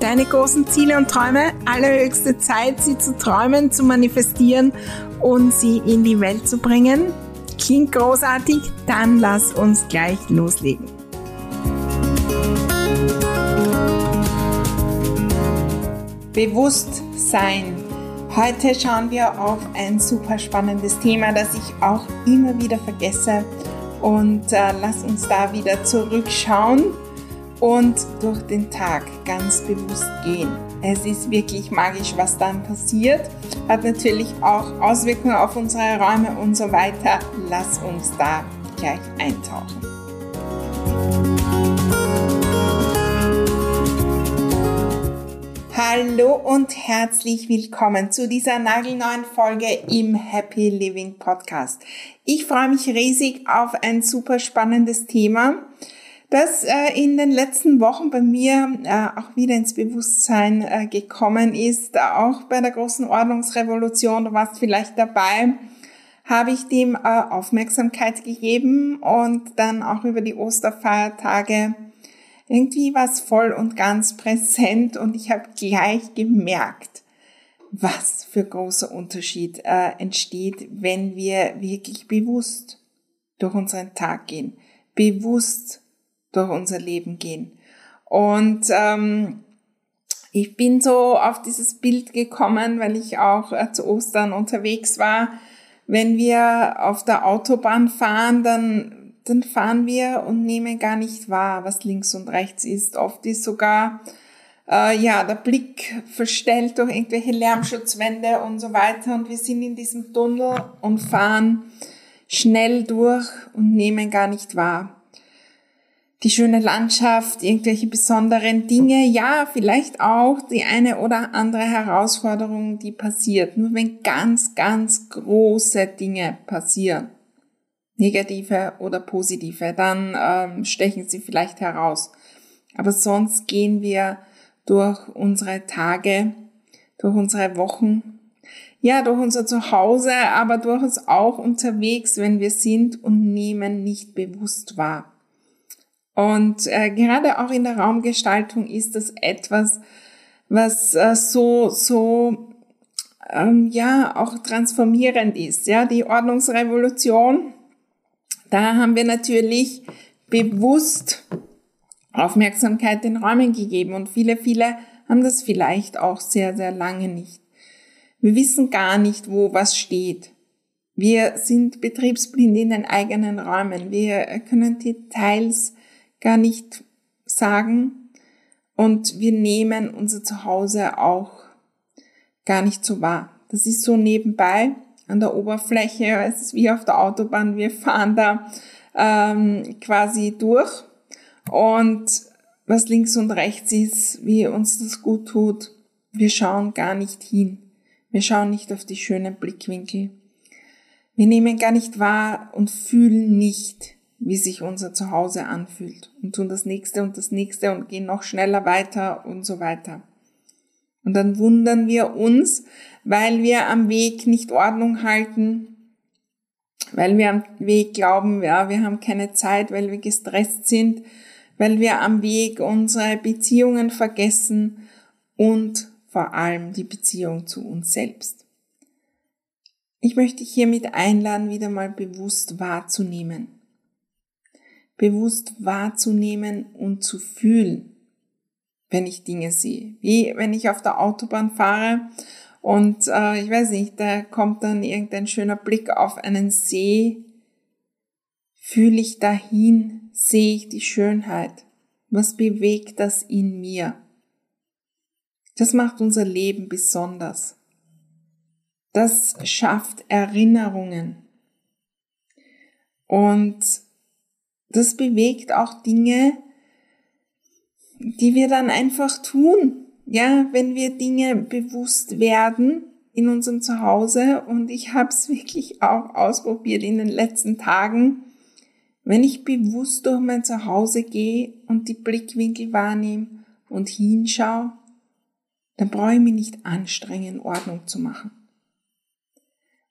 deine großen Ziele und Träume. Allerhöchste Zeit, sie zu träumen, zu manifestieren und sie in die Welt zu bringen. Klingt großartig? Dann lass uns gleich loslegen. Bewusstsein. Heute schauen wir auf ein super spannendes Thema, das ich auch immer wieder vergesse. Und äh, lass uns da wieder zurückschauen und durch den Tag ganz bewusst gehen. Es ist wirklich magisch, was dann passiert. Hat natürlich auch Auswirkungen auf unsere Räume und so weiter. Lass uns da gleich eintauchen. Hallo und herzlich willkommen zu dieser nagelneuen Folge im Happy Living Podcast. Ich freue mich riesig auf ein super spannendes Thema das äh, in den letzten Wochen bei mir äh, auch wieder ins Bewusstsein äh, gekommen ist, auch bei der großen Ordnungsrevolution, du warst vielleicht dabei, habe ich dem äh, Aufmerksamkeit gegeben und dann auch über die Osterfeiertage irgendwie war es voll und ganz präsent und ich habe gleich gemerkt, was für großer Unterschied äh, entsteht, wenn wir wirklich bewusst durch unseren Tag gehen, bewusst durch unser Leben gehen. Und ähm, ich bin so auf dieses Bild gekommen, weil ich auch äh, zu Ostern unterwegs war. Wenn wir auf der Autobahn fahren, dann, dann fahren wir und nehmen gar nicht wahr, was links und rechts ist. Oft ist sogar äh, ja der Blick verstellt durch irgendwelche Lärmschutzwände und so weiter. Und wir sind in diesem Tunnel und fahren schnell durch und nehmen gar nicht wahr die schöne Landschaft, irgendwelche besonderen Dinge, ja, vielleicht auch die eine oder andere Herausforderung, die passiert. Nur wenn ganz, ganz große Dinge passieren, negative oder positive, dann ähm, stechen sie vielleicht heraus. Aber sonst gehen wir durch unsere Tage, durch unsere Wochen, ja, durch unser Zuhause, aber durchaus auch unterwegs, wenn wir sind und nehmen nicht bewusst wahr. Und äh, gerade auch in der Raumgestaltung ist das etwas, was äh, so, so, ähm, ja, auch transformierend ist. Ja, die Ordnungsrevolution, da haben wir natürlich bewusst Aufmerksamkeit den Räumen gegeben und viele, viele haben das vielleicht auch sehr, sehr lange nicht. Wir wissen gar nicht, wo was steht. Wir sind betriebsblind in den eigenen Räumen. Wir können Details gar nicht sagen und wir nehmen unser Zuhause auch gar nicht so wahr. Das ist so nebenbei an der Oberfläche, es ist wie auf der Autobahn, wir fahren da ähm, quasi durch und was links und rechts ist, wie uns das gut tut, wir schauen gar nicht hin. Wir schauen nicht auf die schönen Blickwinkel. Wir nehmen gar nicht wahr und fühlen nicht, wie sich unser Zuhause anfühlt und tun das nächste und das nächste und gehen noch schneller weiter und so weiter. Und dann wundern wir uns, weil wir am Weg nicht Ordnung halten, weil wir am Weg glauben, ja, wir haben keine Zeit, weil wir gestresst sind, weil wir am Weg unsere Beziehungen vergessen und vor allem die Beziehung zu uns selbst. Ich möchte dich hiermit einladen, wieder mal bewusst wahrzunehmen bewusst wahrzunehmen und zu fühlen. wenn ich Dinge sehe. Wie wenn ich auf der Autobahn fahre und äh, ich weiß nicht, da kommt dann irgendein schöner Blick auf einen See, fühle ich dahin, sehe ich die Schönheit. Was bewegt das in mir? Das macht unser Leben besonders. Das schafft Erinnerungen. Und das bewegt auch Dinge, die wir dann einfach tun. Ja, wenn wir Dinge bewusst werden in unserem Zuhause und ich habe es wirklich auch ausprobiert in den letzten Tagen, wenn ich bewusst durch mein Zuhause gehe und die Blickwinkel wahrnehme und hinschaue, dann brauche ich mich nicht anstrengen, Ordnung zu machen.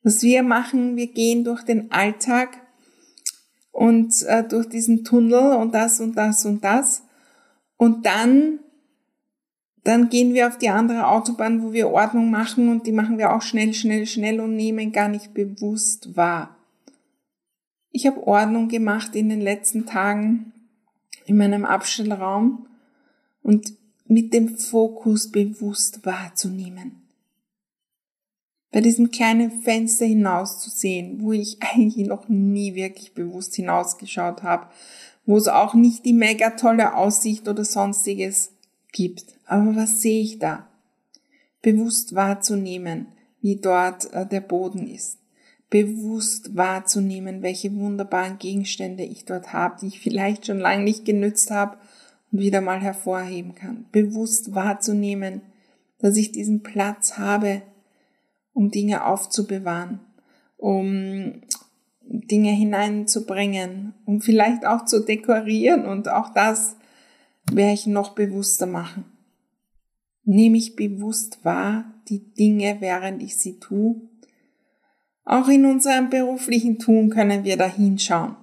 Was wir machen, wir gehen durch den Alltag und äh, durch diesen Tunnel und das und das und das und dann dann gehen wir auf die andere Autobahn, wo wir Ordnung machen und die machen wir auch schnell, schnell, schnell und nehmen gar nicht bewusst wahr. Ich habe Ordnung gemacht in den letzten Tagen in meinem Abstellraum und mit dem Fokus bewusst wahrzunehmen. Bei diesem kleinen Fenster hinauszusehen, wo ich eigentlich noch nie wirklich bewusst hinausgeschaut habe, wo es auch nicht die mega tolle Aussicht oder sonstiges gibt. Aber was sehe ich da? Bewusst wahrzunehmen, wie dort äh, der Boden ist. Bewusst wahrzunehmen, welche wunderbaren Gegenstände ich dort habe, die ich vielleicht schon lange nicht genützt habe und wieder mal hervorheben kann. Bewusst wahrzunehmen, dass ich diesen Platz habe, um Dinge aufzubewahren, um Dinge hineinzubringen, um vielleicht auch zu dekorieren und auch das werde ich noch bewusster machen. Nehme ich bewusst wahr die Dinge, während ich sie tue. Auch in unserem beruflichen Tun können wir da hinschauen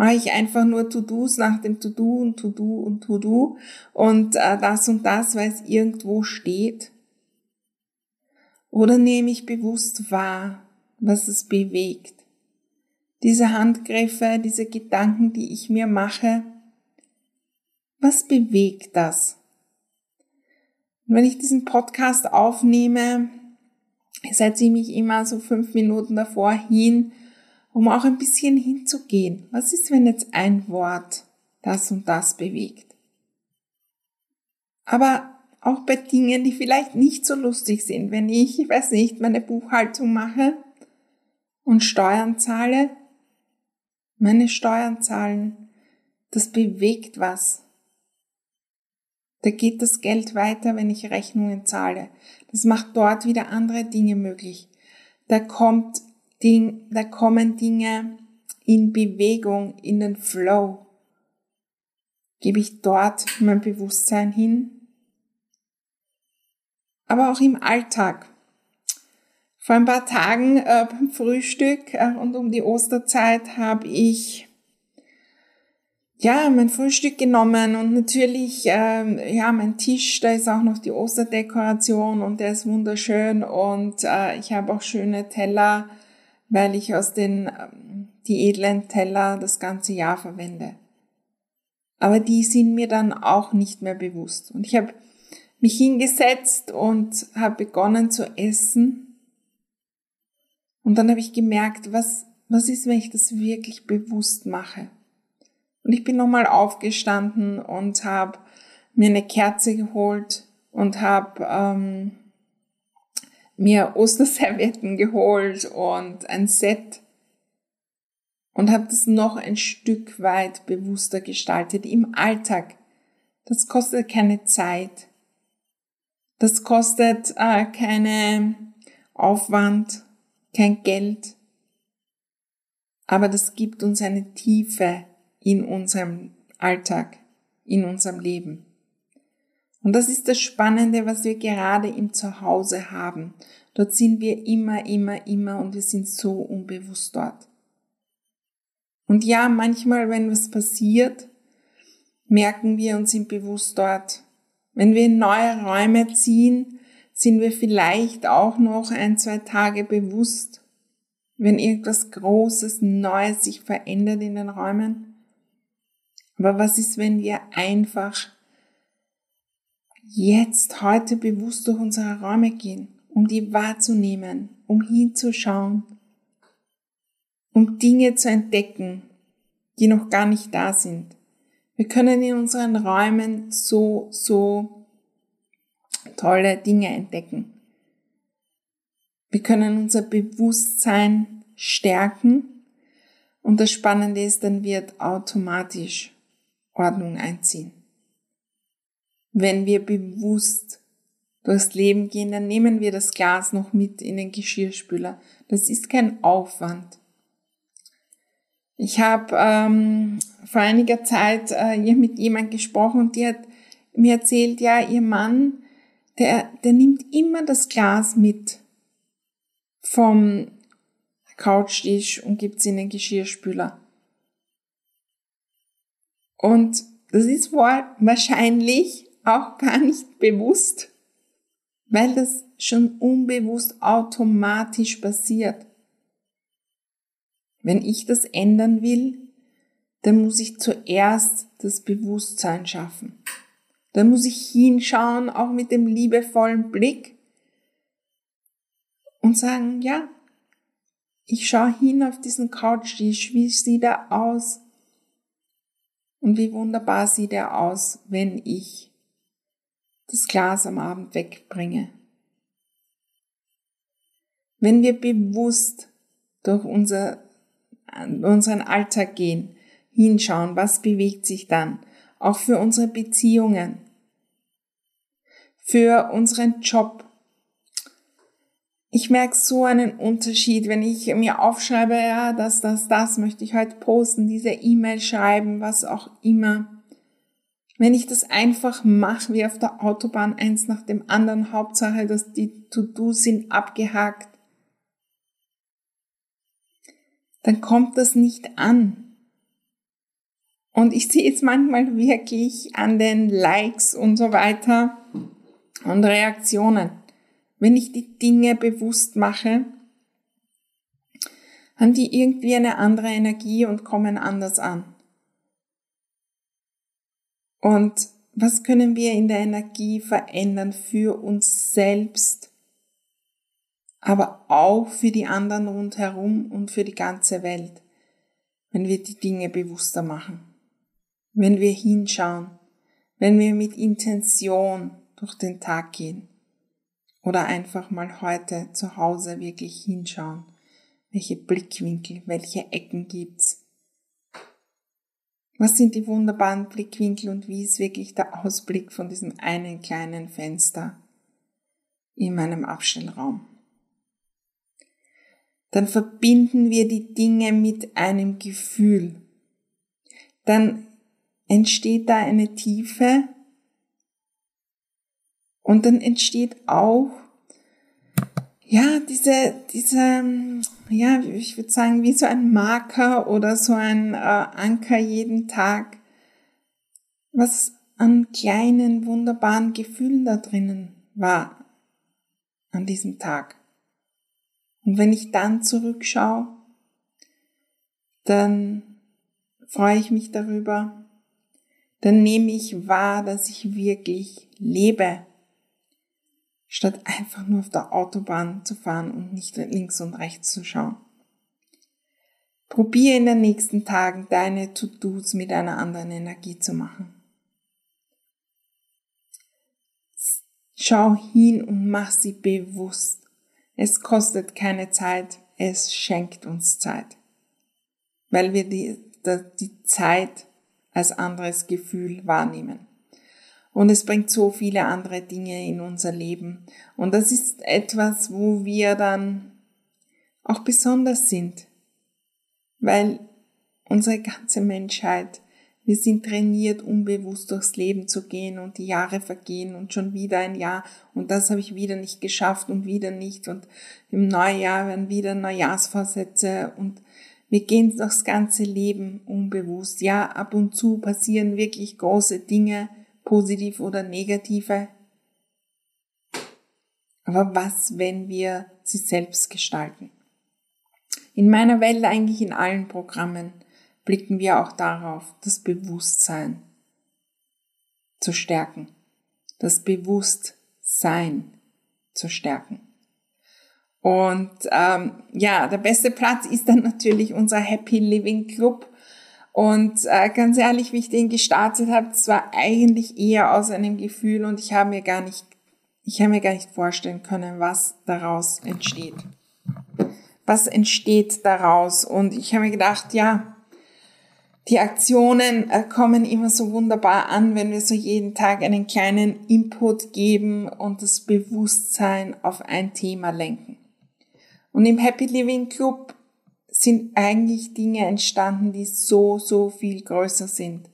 mache ich einfach nur To-Dos nach dem To-Do und To-Do und To-Do und äh, das und das, weil es irgendwo steht? Oder nehme ich bewusst wahr, was es bewegt? Diese Handgriffe, diese Gedanken, die ich mir mache, was bewegt das? Und wenn ich diesen Podcast aufnehme, setze ich mich immer so fünf Minuten davor hin um auch ein bisschen hinzugehen. Was ist, wenn jetzt ein Wort das und das bewegt? Aber auch bei Dingen, die vielleicht nicht so lustig sind, wenn ich, ich weiß nicht, meine Buchhaltung mache und Steuern zahle, meine Steuern zahlen, das bewegt was. Da geht das Geld weiter, wenn ich Rechnungen zahle. Das macht dort wieder andere Dinge möglich. Da kommt Ding, da kommen Dinge in Bewegung, in den Flow. Gebe ich dort mein Bewusstsein hin? Aber auch im Alltag. Vor ein paar Tagen äh, beim Frühstück äh, und um die Osterzeit habe ich ja mein Frühstück genommen und natürlich äh, ja mein Tisch, da ist auch noch die Osterdekoration und der ist wunderschön und äh, ich habe auch schöne Teller weil ich aus den ähm, die edlen Teller das ganze Jahr verwende. Aber die sind mir dann auch nicht mehr bewusst. Und ich habe mich hingesetzt und habe begonnen zu essen. Und dann habe ich gemerkt, was, was ist, wenn ich das wirklich bewusst mache. Und ich bin nochmal aufgestanden und habe mir eine Kerze geholt und habe ähm, mir Osterservietten geholt und ein Set und habe das noch ein Stück weit bewusster gestaltet im Alltag. Das kostet keine Zeit. Das kostet äh, keine Aufwand, kein Geld. Aber das gibt uns eine Tiefe in unserem Alltag, in unserem Leben. Und das ist das Spannende, was wir gerade im Zuhause haben. Dort sind wir immer, immer, immer und wir sind so unbewusst dort. Und ja, manchmal, wenn was passiert, merken wir und sind bewusst dort. Wenn wir in neue Räume ziehen, sind wir vielleicht auch noch ein, zwei Tage bewusst, wenn irgendwas Großes, Neues sich verändert in den Räumen. Aber was ist, wenn wir einfach jetzt heute bewusst durch unsere Räume gehen, um die wahrzunehmen, um hinzuschauen, um Dinge zu entdecken, die noch gar nicht da sind. Wir können in unseren Räumen so, so tolle Dinge entdecken. Wir können unser Bewusstsein stärken und das Spannende ist, dann wird automatisch Ordnung einziehen. Wenn wir bewusst durchs Leben gehen, dann nehmen wir das Glas noch mit in den Geschirrspüler. Das ist kein Aufwand. Ich habe ähm, vor einiger Zeit äh, mit jemand gesprochen und die hat mir erzählt, ja, ihr Mann, der, der nimmt immer das Glas mit vom Couchtisch und gibt's in den Geschirrspüler. Und das ist wahrscheinlich auch gar nicht bewusst, weil das schon unbewusst automatisch passiert. Wenn ich das ändern will, dann muss ich zuerst das Bewusstsein schaffen. Dann muss ich hinschauen, auch mit dem liebevollen Blick und sagen, ja, ich schaue hin auf diesen Couchtisch, wie sieht er aus? Und wie wunderbar sieht er aus, wenn ich das Glas am Abend wegbringe. Wenn wir bewusst durch unser, unseren Alltag gehen, hinschauen, was bewegt sich dann, auch für unsere Beziehungen, für unseren Job, ich merke so einen Unterschied, wenn ich mir aufschreibe, ja, das, das, das möchte ich heute posten, diese E-Mail schreiben, was auch immer. Wenn ich das einfach mache, wie auf der Autobahn eins nach dem anderen, Hauptsache, dass die To-Dos sind abgehakt, dann kommt das nicht an. Und ich sehe es manchmal wirklich an den Likes und so weiter und Reaktionen wenn ich die Dinge bewusst mache, haben die irgendwie eine andere Energie und kommen anders an. Und was können wir in der Energie verändern für uns selbst, aber auch für die anderen rundherum und für die ganze Welt, wenn wir die Dinge bewusster machen, wenn wir hinschauen, wenn wir mit Intention durch den Tag gehen. Oder einfach mal heute zu Hause wirklich hinschauen. Welche Blickwinkel, welche Ecken gibt's? Was sind die wunderbaren Blickwinkel und wie ist wirklich der Ausblick von diesem einen kleinen Fenster in meinem Abstellraum? Dann verbinden wir die Dinge mit einem Gefühl. Dann entsteht da eine Tiefe, und dann entsteht auch, ja, diese, diese, ja, ich würde sagen, wie so ein Marker oder so ein äh, Anker jeden Tag, was an kleinen, wunderbaren Gefühlen da drinnen war an diesem Tag. Und wenn ich dann zurückschaue, dann freue ich mich darüber, dann nehme ich wahr, dass ich wirklich lebe statt einfach nur auf der Autobahn zu fahren und nicht links und rechts zu schauen. Probier in den nächsten Tagen deine To-Dos mit einer anderen Energie zu machen. Schau hin und mach sie bewusst. Es kostet keine Zeit, es schenkt uns Zeit, weil wir die, die Zeit als anderes Gefühl wahrnehmen. Und es bringt so viele andere Dinge in unser Leben. Und das ist etwas, wo wir dann auch besonders sind. Weil unsere ganze Menschheit, wir sind trainiert, unbewusst durchs Leben zu gehen und die Jahre vergehen und schon wieder ein Jahr und das habe ich wieder nicht geschafft und wieder nicht und im Neujahr werden wieder Neujahrsvorsätze und wir gehen durchs ganze Leben unbewusst. Ja, ab und zu passieren wirklich große Dinge, positiv oder negative. Aber was, wenn wir sie selbst gestalten? In meiner Welt, eigentlich in allen Programmen, blicken wir auch darauf, das Bewusstsein zu stärken. das Bewusstsein zu stärken. Und ähm, ja, der beste Platz ist dann natürlich unser Happy Living Club. Und äh, ganz ehrlich, wie ich den gestartet habe, das war eigentlich eher aus einem Gefühl und ich habe mir gar nicht, ich habe mir gar nicht vorstellen können, was daraus entsteht. Was entsteht daraus? Und ich habe mir gedacht, ja, die Aktionen äh, kommen immer so wunderbar an, wenn wir so jeden Tag einen kleinen Input geben und das Bewusstsein auf ein Thema lenken. Und im Happy Living Club sind eigentlich Dinge entstanden, die so, so viel größer sind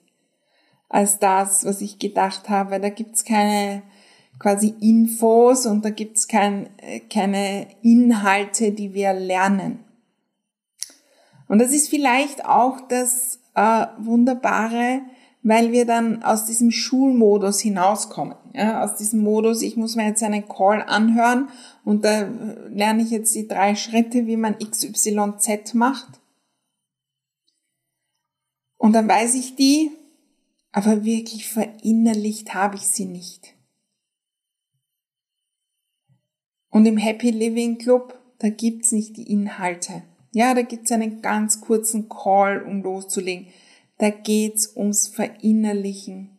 als das, was ich gedacht habe. Da gibt's keine quasi Infos und da gibt's kein, keine Inhalte, die wir lernen. Und das ist vielleicht auch das äh, Wunderbare, weil wir dann aus diesem Schulmodus hinauskommen. Ja, aus diesem Modus, ich muss mir jetzt einen Call anhören und da lerne ich jetzt die drei Schritte, wie man XYZ macht. Und dann weiß ich die, aber wirklich verinnerlicht habe ich sie nicht. Und im Happy Living Club, da gibt's nicht die Inhalte. Ja, da gibt's einen ganz kurzen Call, um loszulegen. Da geht's ums Verinnerlichen,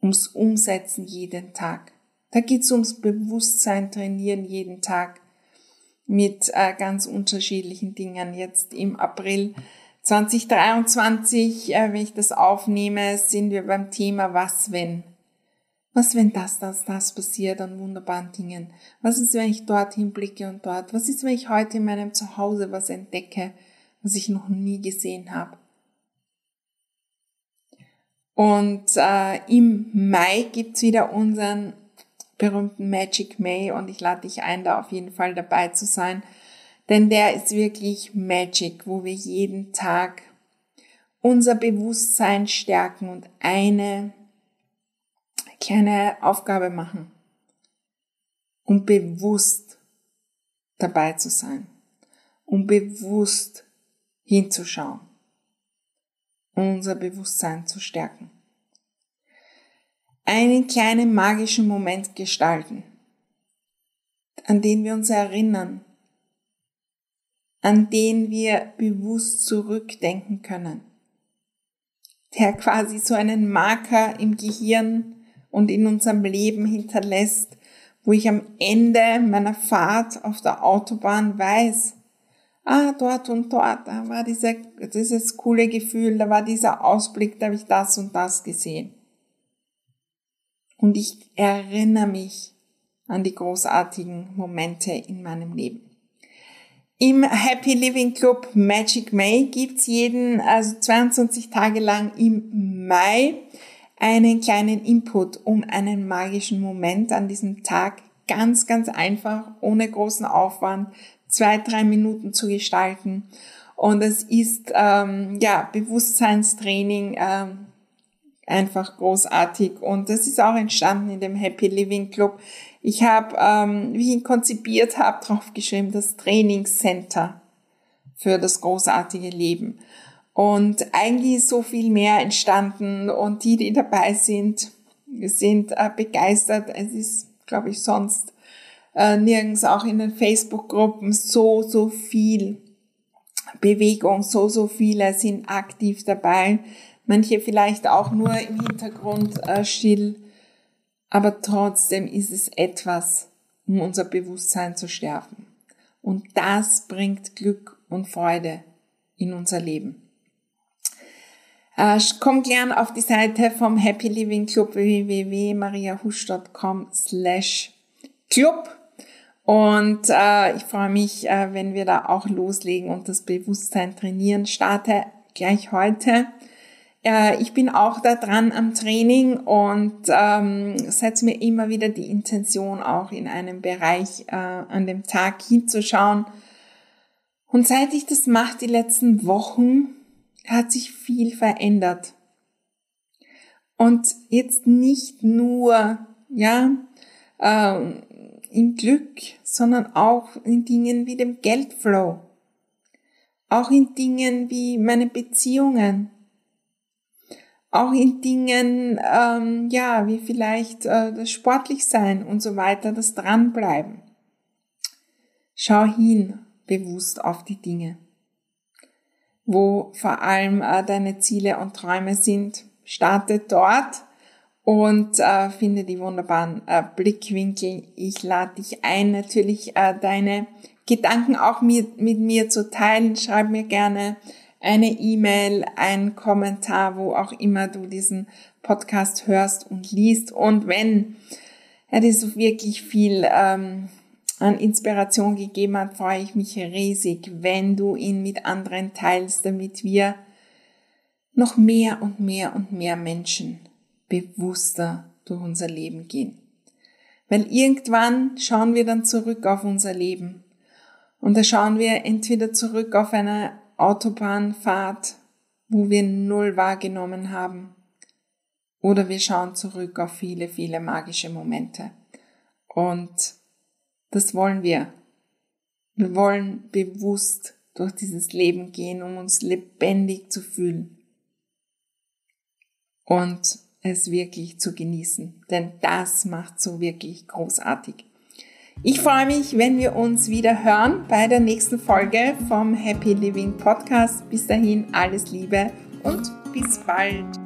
ums Umsetzen jeden Tag. Da geht's ums Bewusstsein trainieren jeden Tag mit äh, ganz unterschiedlichen Dingen. Jetzt im April 2023, äh, wenn ich das aufnehme, sind wir beim Thema Was wenn? Was wenn das, das, das passiert an wunderbaren Dingen? Was ist, wenn ich dorthin blicke und dort? Was ist, wenn ich heute in meinem Zuhause was entdecke, was ich noch nie gesehen habe? Und äh, im Mai gibt's wieder unseren berühmten Magic May und ich lade dich ein, da auf jeden Fall dabei zu sein. Denn der ist wirklich Magic, wo wir jeden Tag unser Bewusstsein stärken und eine kleine Aufgabe machen, um bewusst dabei zu sein, um bewusst hinzuschauen unser Bewusstsein zu stärken. Einen kleinen magischen Moment gestalten, an den wir uns erinnern, an den wir bewusst zurückdenken können, der quasi so einen Marker im Gehirn und in unserem Leben hinterlässt, wo ich am Ende meiner Fahrt auf der Autobahn weiß, ah, dort und dort, da war diese, dieses coole Gefühl, da war dieser Ausblick, da habe ich das und das gesehen. Und ich erinnere mich an die großartigen Momente in meinem Leben. Im Happy Living Club Magic May gibt's jeden, also 22 Tage lang im Mai, einen kleinen Input um einen magischen Moment an diesem Tag. Ganz, ganz einfach, ohne großen Aufwand zwei, drei Minuten zu gestalten. Und es ist ähm, ja Bewusstseinstraining ähm, einfach großartig. Und das ist auch entstanden in dem Happy Living Club. Ich habe, ähm, wie ich ihn konzipiert habe, draufgeschrieben, das Trainingscenter für das großartige Leben. Und eigentlich ist so viel mehr entstanden und die, die dabei sind, sind äh, begeistert. Es ist, glaube ich, sonst äh, nirgends auch in den Facebook-Gruppen so, so viel Bewegung, so, so viele sind aktiv dabei. Manche vielleicht auch nur im Hintergrund äh, still. Aber trotzdem ist es etwas, um unser Bewusstsein zu stärken. Und das bringt Glück und Freude in unser Leben. Äh, komm gern auf die Seite vom Happy Living Club www.mariahusch.com slash Club und äh, ich freue mich, äh, wenn wir da auch loslegen und das Bewusstsein trainieren. Starte gleich heute. Äh, ich bin auch da dran am Training und ähm, setze mir immer wieder die Intention, auch in einem Bereich äh, an dem Tag hinzuschauen. Und seit ich das mache, die letzten Wochen, hat sich viel verändert. Und jetzt nicht nur, ja, ähm, im Glück, sondern auch in Dingen wie dem Geldflow. Auch in Dingen wie meine Beziehungen. auch in Dingen, ähm, ja, wie vielleicht äh, das sportlich sein und so weiter, das dranbleiben. Schau hin bewusst auf die Dinge, wo vor allem äh, deine Ziele und Träume sind. Starte dort und äh, finde die wunderbaren äh, Blickwinkel. Ich lade dich ein, natürlich äh, deine Gedanken auch mit, mit mir zu teilen. Schreib mir gerne eine E-Mail, einen Kommentar, wo auch immer du diesen Podcast hörst und liest. Und wenn er dir so wirklich viel ähm, an Inspiration gegeben hat, freue ich mich riesig, wenn du ihn mit anderen teilst, damit wir noch mehr und mehr und mehr Menschen bewusster durch unser Leben gehen. Weil irgendwann schauen wir dann zurück auf unser Leben und da schauen wir entweder zurück auf eine Autobahnfahrt, wo wir null wahrgenommen haben. Oder wir schauen zurück auf viele, viele magische Momente. Und das wollen wir. Wir wollen bewusst durch dieses Leben gehen, um uns lebendig zu fühlen. Und es wirklich zu genießen. Denn das macht so wirklich großartig. Ich freue mich, wenn wir uns wieder hören bei der nächsten Folge vom Happy Living Podcast. Bis dahin alles Liebe und bis bald.